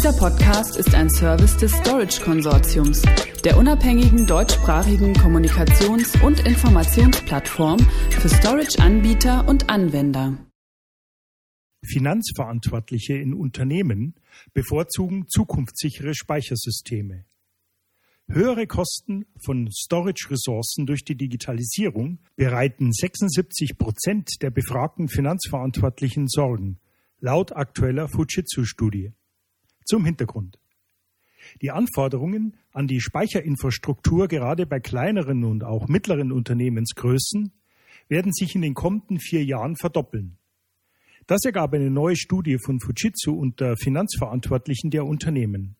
Dieser Podcast ist ein Service des Storage Konsortiums, der unabhängigen deutschsprachigen Kommunikations- und Informationsplattform für Storage-Anbieter und Anwender. Finanzverantwortliche in Unternehmen bevorzugen zukunftssichere Speichersysteme. Höhere Kosten von Storage-Ressourcen durch die Digitalisierung bereiten 76 Prozent der befragten Finanzverantwortlichen Sorgen, laut aktueller Fujitsu-Studie. Zum Hintergrund. Die Anforderungen an die Speicherinfrastruktur gerade bei kleineren und auch mittleren Unternehmensgrößen werden sich in den kommenden vier Jahren verdoppeln. Das ergab eine neue Studie von Fujitsu unter Finanzverantwortlichen der Unternehmen.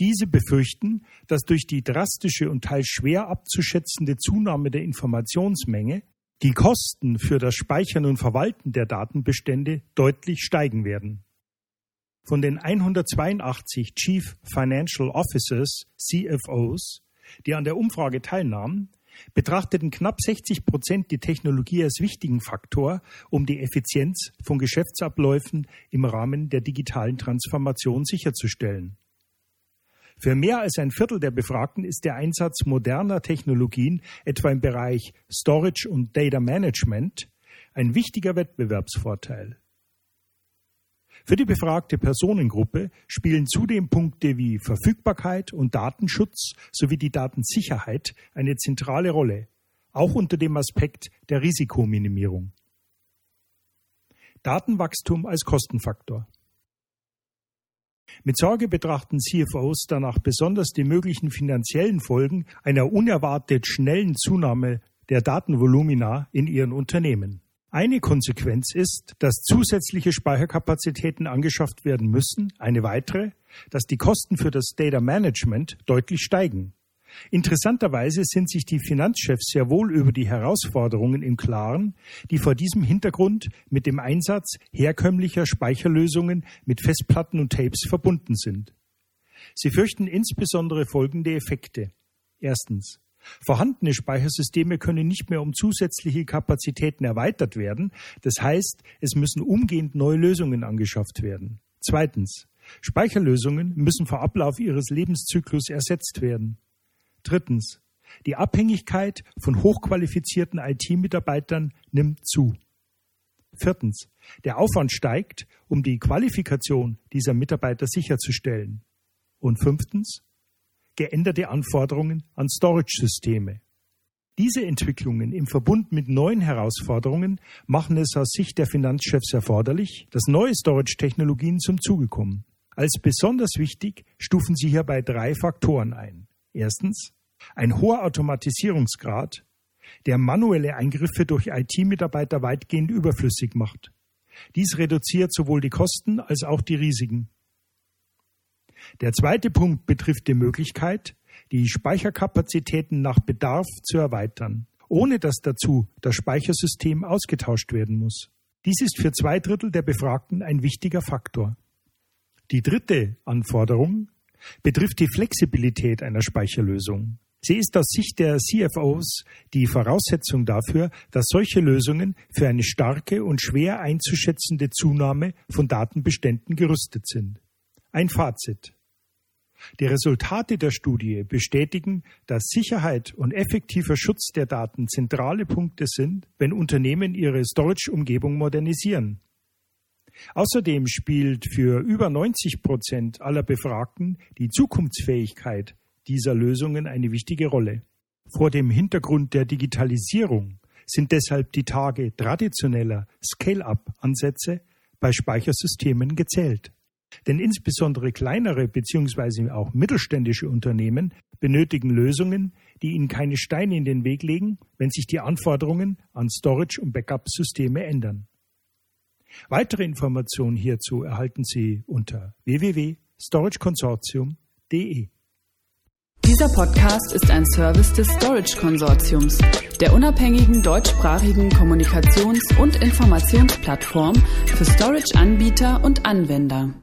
Diese befürchten, dass durch die drastische und teils schwer abzuschätzende Zunahme der Informationsmenge die Kosten für das Speichern und Verwalten der Datenbestände deutlich steigen werden. Von den 182 Chief Financial Officers, CFOs, die an der Umfrage teilnahmen, betrachteten knapp 60 Prozent die Technologie als wichtigen Faktor, um die Effizienz von Geschäftsabläufen im Rahmen der digitalen Transformation sicherzustellen. Für mehr als ein Viertel der Befragten ist der Einsatz moderner Technologien, etwa im Bereich Storage und Data Management, ein wichtiger Wettbewerbsvorteil. Für die befragte Personengruppe spielen zudem Punkte wie Verfügbarkeit und Datenschutz sowie die Datensicherheit eine zentrale Rolle, auch unter dem Aspekt der Risikominimierung. Datenwachstum als Kostenfaktor. Mit Sorge betrachten CFOs danach besonders die möglichen finanziellen Folgen einer unerwartet schnellen Zunahme der Datenvolumina in ihren Unternehmen. Eine Konsequenz ist, dass zusätzliche Speicherkapazitäten angeschafft werden müssen. Eine weitere, dass die Kosten für das Data Management deutlich steigen. Interessanterweise sind sich die Finanzchefs sehr wohl über die Herausforderungen im Klaren, die vor diesem Hintergrund mit dem Einsatz herkömmlicher Speicherlösungen mit Festplatten und Tapes verbunden sind. Sie fürchten insbesondere folgende Effekte. Erstens. Vorhandene Speichersysteme können nicht mehr um zusätzliche Kapazitäten erweitert werden. Das heißt, es müssen umgehend neue Lösungen angeschafft werden. Zweitens. Speicherlösungen müssen vor Ablauf ihres Lebenszyklus ersetzt werden. Drittens. Die Abhängigkeit von hochqualifizierten IT-Mitarbeitern nimmt zu. Viertens. Der Aufwand steigt, um die Qualifikation dieser Mitarbeiter sicherzustellen. Und fünftens. Geänderte Anforderungen an Storage-Systeme. Diese Entwicklungen im Verbund mit neuen Herausforderungen machen es aus Sicht der Finanzchefs erforderlich, dass neue Storage-Technologien zum Zuge kommen. Als besonders wichtig stufen sie hierbei drei Faktoren ein. Erstens ein hoher Automatisierungsgrad, der manuelle Eingriffe durch IT-Mitarbeiter weitgehend überflüssig macht. Dies reduziert sowohl die Kosten als auch die Risiken. Der zweite Punkt betrifft die Möglichkeit, die Speicherkapazitäten nach Bedarf zu erweitern, ohne dass dazu das Speichersystem ausgetauscht werden muss. Dies ist für zwei Drittel der Befragten ein wichtiger Faktor. Die dritte Anforderung betrifft die Flexibilität einer Speicherlösung. Sie ist aus Sicht der CFOs die Voraussetzung dafür, dass solche Lösungen für eine starke und schwer einzuschätzende Zunahme von Datenbeständen gerüstet sind. Ein Fazit. Die Resultate der Studie bestätigen, dass Sicherheit und effektiver Schutz der Daten zentrale Punkte sind, wenn Unternehmen ihre Storage-Umgebung modernisieren. Außerdem spielt für über 90 Prozent aller Befragten die Zukunftsfähigkeit dieser Lösungen eine wichtige Rolle. Vor dem Hintergrund der Digitalisierung sind deshalb die Tage traditioneller Scale-up-Ansätze bei Speichersystemen gezählt. Denn insbesondere kleinere bzw. auch mittelständische Unternehmen benötigen Lösungen, die ihnen keine Steine in den Weg legen, wenn sich die Anforderungen an Storage- und Backup-Systeme ändern. Weitere Informationen hierzu erhalten Sie unter www.storageconsortium.de. Dieser Podcast ist ein Service des Storage Konsortiums, der unabhängigen deutschsprachigen Kommunikations- und Informationsplattform für Storage-Anbieter und Anwender.